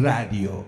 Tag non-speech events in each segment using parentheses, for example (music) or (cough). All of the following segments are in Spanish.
Radio.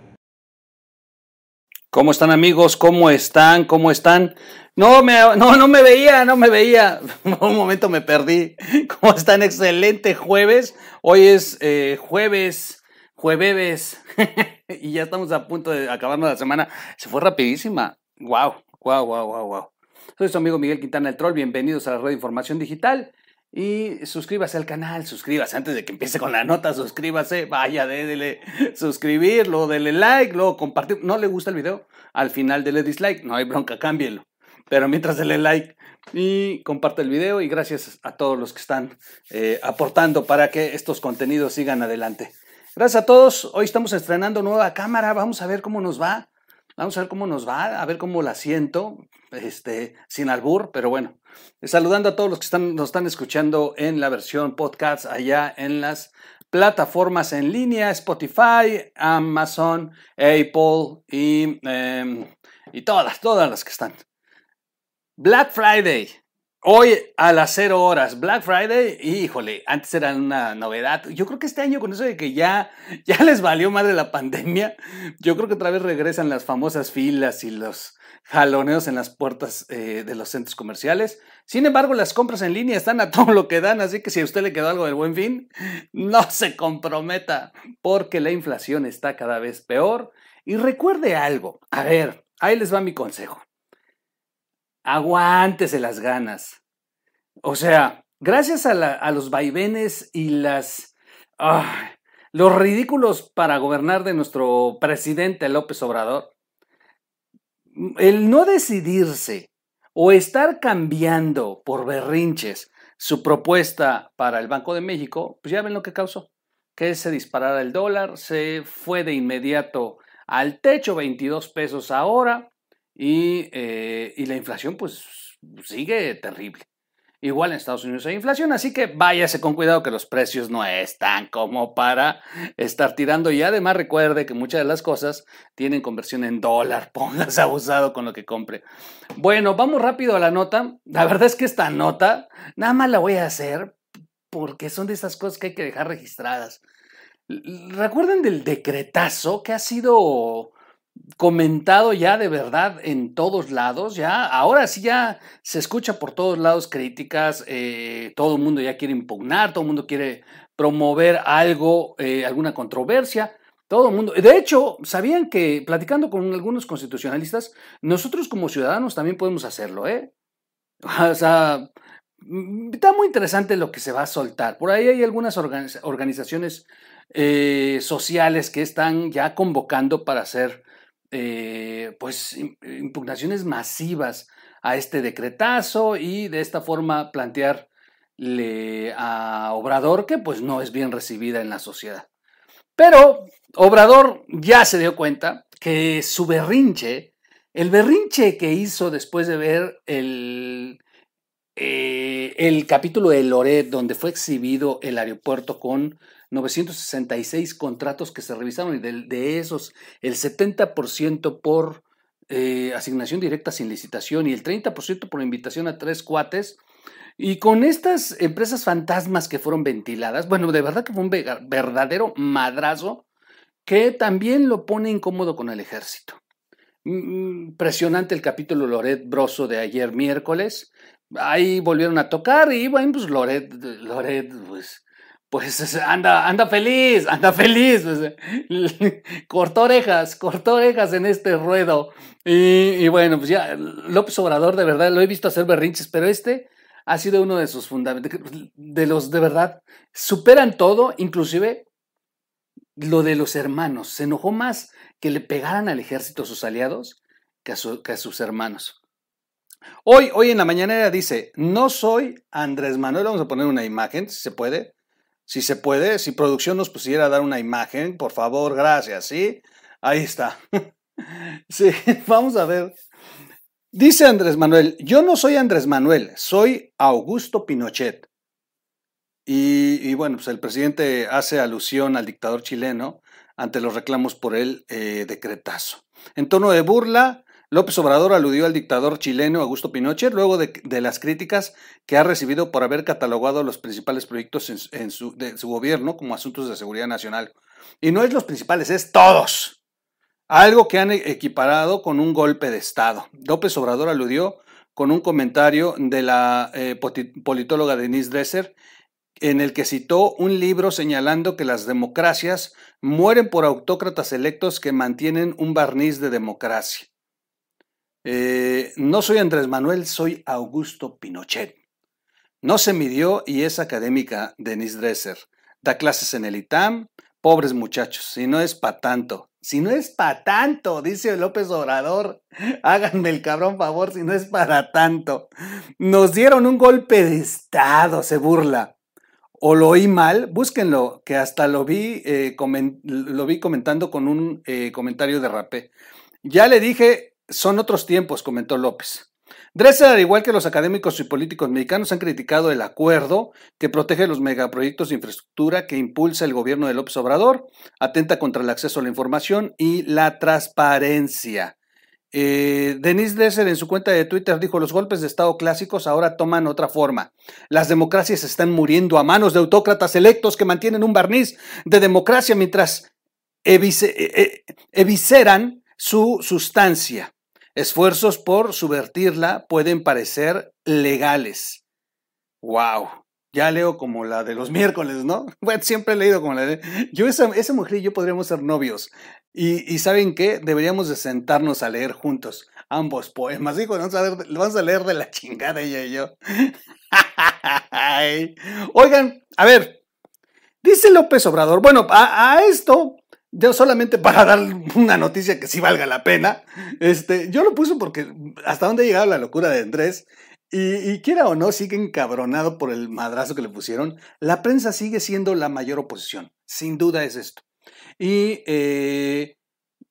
¿Cómo están amigos? ¿Cómo están? ¿Cómo están? No me, no, no me veía, no me veía. (laughs) Un momento me perdí. ¿Cómo están? Excelente jueves. Hoy es eh, jueves, jueves. (laughs) y ya estamos a punto de acabarnos la semana. Se fue rapidísima. Wow, wow, wow, wow, wow. Soy su amigo Miguel Quintana el Troll. Bienvenidos a la red de información digital. Y suscríbase al canal, suscríbase antes de que empiece con la nota, suscríbase, vaya, déle suscribir, luego dele like, luego compartir. ¿No le gusta el video? Al final dele dislike, no hay bronca, cámbielo. Pero mientras dele like y comparte el video y gracias a todos los que están eh, aportando para que estos contenidos sigan adelante. Gracias a todos, hoy estamos estrenando nueva cámara, vamos a ver cómo nos va. Vamos a ver cómo nos va, a ver cómo la siento, este, sin albur, pero bueno. Saludando a todos los que están, nos están escuchando en la versión podcast allá en las plataformas en línea, Spotify, Amazon, Apple y, em, y todas, todas las que están. Black Friday. Hoy a las 0 horas, Black Friday, híjole, antes era una novedad. Yo creo que este año con eso de que ya, ya (laughs) les valió madre la pandemia, yo creo que otra vez regresan las famosas filas y los jaloneos en las puertas eh, de los centros comerciales. Sin embargo, las compras en línea están a (laughs) todo lo que dan, así que si a usted le quedó algo del buen fin, no se comprometa, porque la inflación está cada vez peor. Y recuerde algo, a ver, ahí les va mi consejo aguántese las ganas. O sea, gracias a, los vaivenes y las... los ridículos para gobernar de nuestro presidente López Obrador, el no decidirse o estar cambiando por berrinches su propuesta para el Banco de México, pues ya ven lo que causó, que se disparara el dólar, se fue de inmediato al techo, 22 pesos ahora, y, eh, y la inflación pues sigue terrible. Igual en Estados Unidos hay inflación, así que váyase con cuidado que los precios no están como para estar tirando. Y además recuerde que muchas de las cosas tienen conversión en dólar. (laughs) Póngase abusado con lo que compre. Bueno, vamos rápido a la nota. La verdad es que esta nota nada más la voy a hacer porque son de esas cosas que hay que dejar registradas. Recuerden del decretazo que ha sido comentado ya de verdad en todos lados, ya ahora sí ya se escucha por todos lados críticas, eh, todo el mundo ya quiere impugnar, todo el mundo quiere promover algo, eh, alguna controversia, todo el mundo. De hecho, sabían que platicando con algunos constitucionalistas, nosotros como ciudadanos también podemos hacerlo, ¿eh? (laughs) O sea, mm, está muy interesante lo que se va a soltar. Por ahí hay algunas organizaciones eh, sociales que están ya convocando para hacer eh, pues impugnaciones masivas a este decretazo y de esta forma plantearle a Obrador que pues no es bien recibida en la sociedad. Pero Obrador ya se dio cuenta que su berrinche, el berrinche que hizo después de ver el, eh, el capítulo de Loret, donde fue exhibido el aeropuerto con 966 contratos que se revisaron y de, esos el 70% por eh, asignación directa sin licitación y el 30% por invitación a tres cuates. Y con estas empresas fantasmas que fueron ventiladas, bueno, de verdad que fue un verdadero madrazo que también lo pone incómodo con el ejército. Mm, impresionante el capítulo Loret Broso de ayer miércoles. Ahí volvieron a tocar y bueno, pues Loret, Loret, pues pues anda, anda feliz, anda feliz. (laughs) Cortó orejas, cortó orejas en este ruedo. Y, bueno, pues ya, López Obrador, de verdad, lo he visto hacer berrinches, pero este ha sido uno de sus fundamentos, de los de verdad, superan todo, inclusive lo de los hermanos. Se enojó más que le pegaran al ejército sus aliados que a, que a sus hermanos. Hoy, hoy en la mañanera dice, no soy Andrés Manuel, vamos a poner una imagen, si se puede, si se puede, si producción nos pusiera dar una imagen, por favor, gracias, ¿sí? Ahí está. (laughs) sí, (laughs) vamos a ver. Dice Andrés Manuel, yo no soy Andrés Manuel, soy Augusto Pinochet. Y, bueno, pues el presidente hace alusión al dictador chileno ante los reclamos por el eh, decretazo. En tono de burla, López Obrador aludió al dictador chileno Augusto Pinochet luego de, las críticas que ha recibido por haber catalogado los principales proyectos en, su, de su gobierno como asuntos de seguridad nacional. Y no es los principales, es todos. Algo que han equiparado con un golpe de Estado. López Obrador aludió con un comentario de la eh, politóloga Denise Dresser en el que citó un libro señalando que las democracias mueren por autócratas electos que mantienen un barniz de democracia. Eh, no soy Andrés Manuel, soy Augusto Pinochet. No se midió y es académica Denise Dresser. Da clases en el ITAM. Pobres muchachos, si no es pa' tanto. Si no es pa' tanto, dice López Obrador. (laughs) Háganme el cabrón favor, si no es para tanto. Nos dieron un golpe de Estado, se burla o lo oí mal, búsquenlo, que hasta lo vi, eh, lo vi comentando con un eh, comentario de rapé. Ya le dije, son otros tiempos, comentó López. Dresser, al igual que los académicos y políticos mexicanos, han criticado el acuerdo que protege los megaproyectos de infraestructura que impulsa el gobierno de López Obrador, atenta contra el acceso a la información y la transparencia. Eh, Denise Dresser en su cuenta de Twitter dijo, los golpes de Estado clásicos ahora toman otra forma. Las democracias están muriendo a manos de autócratas electos que mantienen un barniz de democracia mientras eh, evisceran su sustancia. Esfuerzos por subvertirla pueden parecer legales. ¡Wow! Ya leo como la de los (laughs) miércoles, ¿no? Bueno, siempre he leído como la de... Yo, esa, esa mujer y yo podríamos ser novios. Y, ¿saben qué? Deberíamos de sentarnos a leer juntos ambos poemas. Digo, vamos vamos a leer de la (laughs) chingada ella y yo. (laughs) Oigan, a ver, dice López Obrador, bueno, a, esto, yo solamente para dar una noticia que sí valga la pena, este, yo lo puse porque hasta dónde ha llegado la locura de Andrés, y, quiera o no, sigue encabronado por el madrazo que le pusieron, la prensa sigue siendo la mayor oposición, sin duda es esto. Y, eh,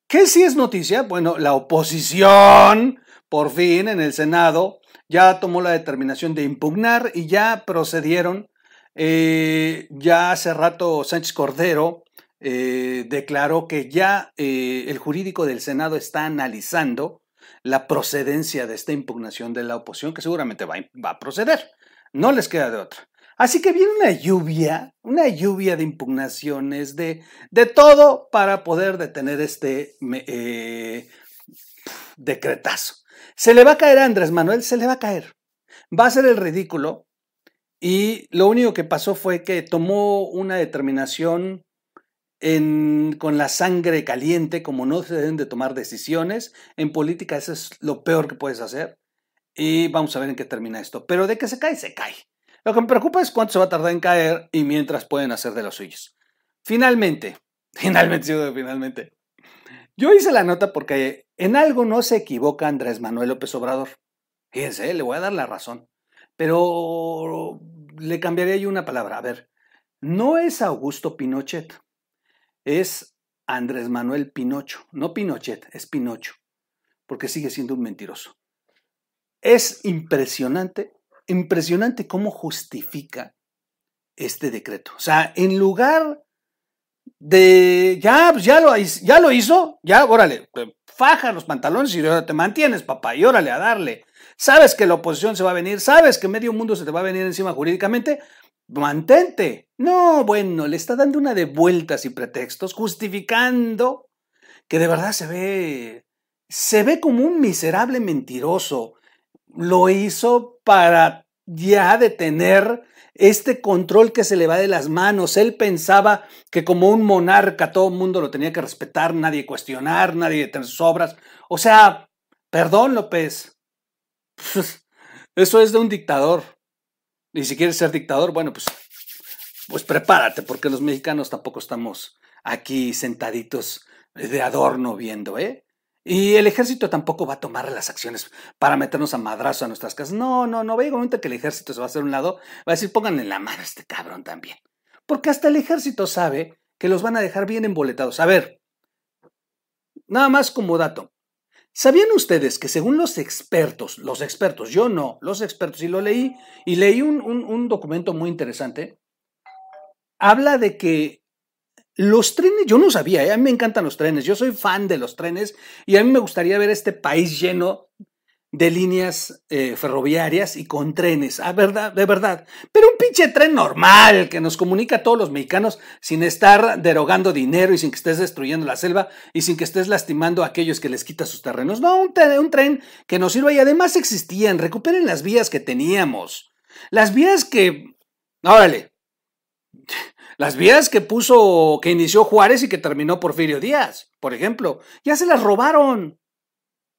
¿qué sí es noticia? Bueno, la oposición, por fin, en el Senado, ya tomó la determinación de impugnar y ya procedieron. Eh, ya hace rato Sánchez Cordero eh, declaró que ya el jurídico del Senado está analizando la procedencia de esta impugnación de la oposición, que seguramente va, va a proceder. No les queda de otra. Así que viene una lluvia, una lluvia de impugnaciones, de, de todo para poder detener este eh, decretazo. Se le va a caer a Andrés Manuel, se le va a caer. Va a ser el ridículo. Y lo único que pasó fue que tomó una determinación con la sangre caliente, como no se deben de tomar decisiones. En política eso es lo peor que puedes hacer. Y vamos a ver en qué termina esto. Pero de que se cae, se cae. Lo que me preocupa es cuánto se va a tardar en caer y mientras pueden hacer de los suyos. Finalmente, (laughs) finalmente, finalmente. Yo hice la nota porque en algo no se equivoca Andrés Manuel López Obrador. Fíjense, le voy a dar la razón. Pero le cambiaría yo una palabra. A ver, no es Augusto Pinochet, es Andrés Manuel Pinocho. No Pinochet, es Pinocho, porque sigue siendo un mentiroso. Es impresionante impresionante cómo justifica este decreto. O sea, en lugar de, ya, pues ya lo, ya lo hizo, ya, órale, faja los pantalones y te mantienes, papá, y órale a darle. Sabes que la oposición se va a venir, sabes que medio mundo se te va a venir encima jurídicamente, mantente. No, bueno, le está dando una de vueltas y pretextos, justificando que de verdad se ve, se ve como un miserable mentiroso, lo hizo para ya detener este control que se le va de las manos. Él pensaba que como un monarca todo el mundo lo tenía que respetar, nadie cuestionar, nadie tener sus obras. O sea, perdón López, (laughs) eso es de un dictador. Y si quieres ser dictador, bueno, pues, pues prepárate, porque los mexicanos tampoco estamos aquí sentaditos de adorno viendo, ¿eh? Y el ejército tampoco va a tomar las acciones para meternos a madrazo a nuestras casas. No, no, no va a momento que el ejército se va a hacer un lado, va a decir, pónganle la madre a este cabrón también. Porque hasta el ejército sabe que los van a dejar bien emboletados. A ver, nada más como dato. ¿Sabían ustedes que según los expertos, los expertos, yo no, los expertos, y lo leí, y leí un, un documento muy interesante, habla de que los trenes, yo no sabía, ¿eh? a mí me encantan los trenes, yo soy fan de los trenes y a mí me gustaría ver este país lleno de líneas eh, ferroviarias y con trenes, ah, verdad, de verdad. Pero un pinche tren normal que nos comunica a todos los mexicanos sin estar derogando dinero y sin que estés destruyendo la selva y sin que estés lastimando a aquellos que les quita sus terrenos. No, un, un tren que nos sirva y además existían. Recuperen las vías que teníamos. Las vías que... Órale. Las vías que puso, que inició Juárez y que terminó Porfirio Díaz, por ejemplo, ya se las robaron.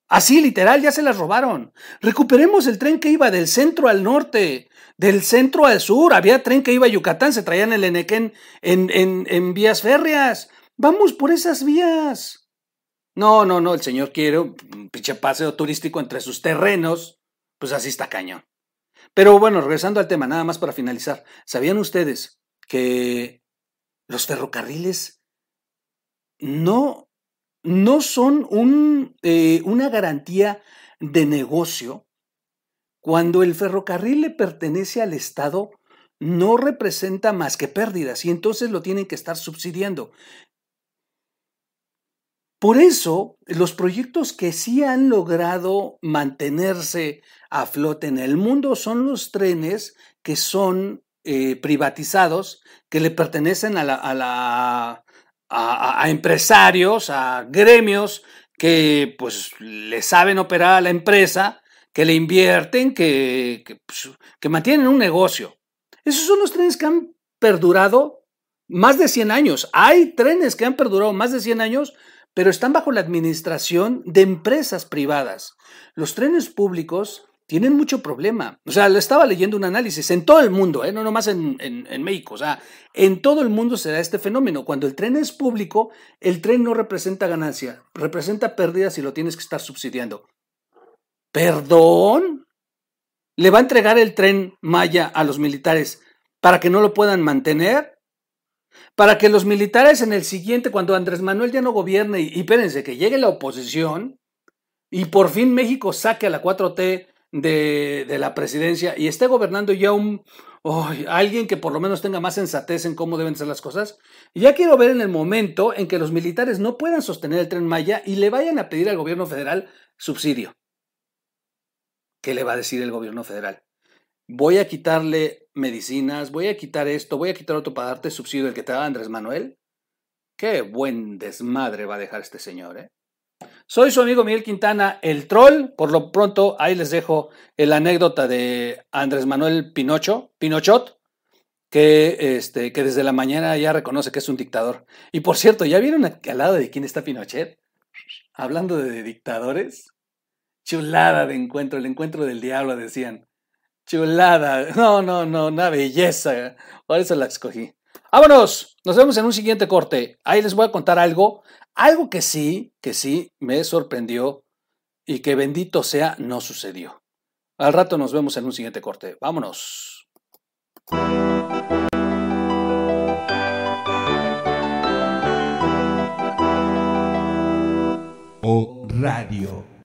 Así, literal, ya se las robaron. Recuperemos el tren que iba del centro al norte, del centro al sur. Había tren que iba a Yucatán, se traían el Enequén en, en, en vías férreas. Vamos por esas vías. No, no, no, el señor quiere un pinche paseo turístico entre sus terrenos. Pues así está cañón. Pero bueno, regresando al tema, nada más para finalizar. ¿Sabían ustedes que los ferrocarriles no no son eh, una garantía de negocio. Cuando el ferrocarril le pertenece al Estado, no representa más que pérdidas y entonces lo tienen que estar subsidiando. Por eso, los proyectos que sí han logrado mantenerse a flote en el mundo son los trenes que son eh, privatizados, que le pertenecen a la, empresarios, a gremios que pues le saben operar a la empresa, que le invierten, que, que, pues, que mantienen un negocio. Esos son los trenes que han perdurado más de 100 años. Hay trenes que han perdurado más de 100 años, pero están bajo la administración de empresas privadas. Los trenes públicos tienen mucho problema. O sea, le estaba leyendo un análisis en todo el mundo, ¿eh? no nomás en, México. O sea, en todo el mundo se da este fenómeno. Cuando el tren es público, el tren no representa ganancia, representa pérdidas y lo tienes que estar subsidiando. ¿Perdón? ¿Le va a entregar el tren Maya a los militares para que no lo puedan mantener? Para que los militares en el siguiente, cuando Andrés Manuel ya no gobierne, y espérense, que llegue la oposición y por fin México saque a la 4T de, la presidencia y esté gobernando ya un alguien que por lo menos tenga más sensatez en cómo deben ser las cosas. Ya quiero ver en el momento en que los militares no puedan sostener el tren Maya y le vayan a pedir al gobierno federal subsidio. ¿Qué le va a decir el gobierno federal? Voy a quitarle medicinas, voy a quitar esto, voy a quitar otro para darte subsidio el que te da Andrés Manuel. Qué buen desmadre va a dejar este señor, ¿eh? Soy su amigo Miguel Quintana, el troll. Por lo pronto, ahí les dejo la anécdota de Andrés Manuel Pinocho, Pinochot, que, este, que desde la mañana ya reconoce que es un dictador. Y por cierto, ¿ya vieron al lado de quién está Pinochet? Hablando de dictadores. Chulada de encuentro, el encuentro del diablo, decían. Chulada. No, no, no, una belleza. Por eso la escogí. Vámonos. Nos vemos en un siguiente corte. Ahí les voy a contar algo algo que sí, que sí me sorprendió y que bendito sea no sucedió. Al rato nos vemos en un siguiente corte. Vámonos. O Radio.